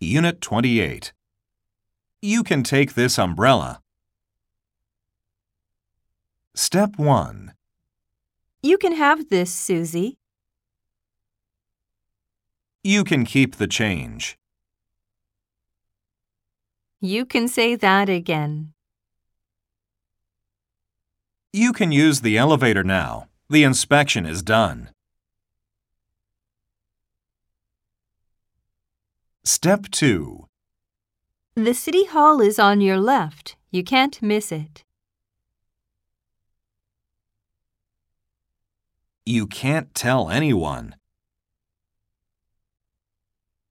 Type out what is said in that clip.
Unit 28. You can take this umbrella. Step 1. You can have this, Susie. You can keep the change. You can say that again. You can use the elevator now. The inspection is done. Step 2. The city hall is on your left. You can't miss it. You can't tell anyone.